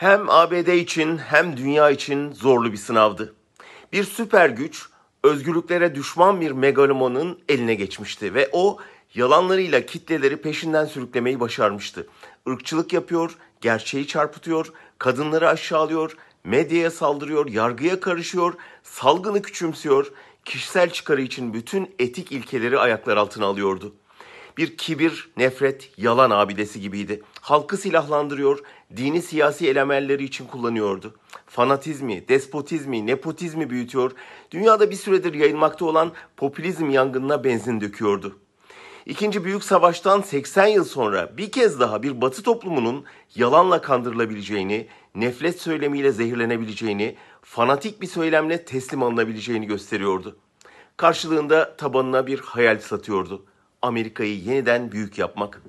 Hem ABD için hem dünya için zorlu bir sınavdı. Bir süper güç özgürlüklere düşman bir megalomanın eline geçmişti ve o yalanlarıyla kitleleri peşinden sürüklemeyi başarmıştı. Irkçılık yapıyor, gerçeği çarpıtıyor, kadınları aşağılıyor, medyaya saldırıyor, yargıya karışıyor, salgını küçümsüyor, kişisel çıkarı için bütün etik ilkeleri ayaklar altına alıyordu. Bir kibir, nefret, yalan abidesi gibiydi. Halkı silahlandırıyor, dini siyasi elemelleri için kullanıyordu. Fanatizmi, despotizmi, nepotizmi büyütüyor, dünyada bir süredir yayılmakta olan popülizm yangınına benzin döküyordu. İkinci Büyük Savaş'tan 80 yıl sonra bir kez daha bir Batı toplumunun yalanla kandırılabileceğini, nefret söylemiyle zehirlenebileceğini, fanatik bir söylemle teslim alınabileceğini gösteriyordu. Karşılığında tabanına bir hayal satıyordu. Amerika'yı yeniden büyük yapmak.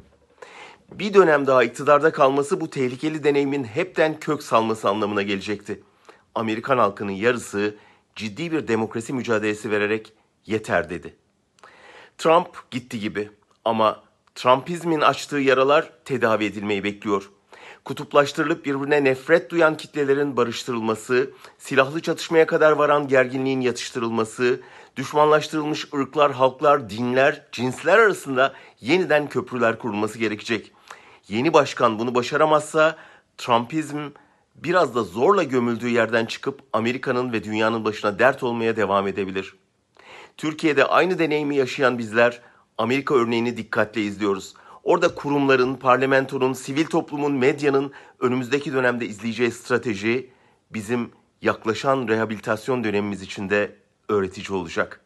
Bir dönem daha iktidarda kalması bu tehlikeli deneyimin hepten kök salması anlamına gelecekti. Amerikan halkının yarısı ciddi bir demokrasi mücadelesi vererek yeter dedi. Trump gitti gibi ama Trumpizmin açtığı yaralar tedavi edilmeyi bekliyor. Kutuplaştırılıp birbirine nefret duyan kitlelerin barıştırılması, silahlı çatışmaya kadar varan gerginliğin yatıştırılması, düşmanlaştırılmış ırklar, halklar, dinler, cinsler arasında yeniden köprüler kurulması gerekecek. Yeni başkan bunu başaramazsa Trumpizm biraz da zorla gömüldüğü yerden çıkıp Amerika'nın ve dünyanın başına dert olmaya devam edebilir. Türkiye'de aynı deneyimi yaşayan bizler Amerika örneğini dikkatle izliyoruz. Orada kurumların, parlamentonun, sivil toplumun, medyanın önümüzdeki dönemde izleyeceği strateji bizim yaklaşan rehabilitasyon dönemimiz için de öğretici olacak.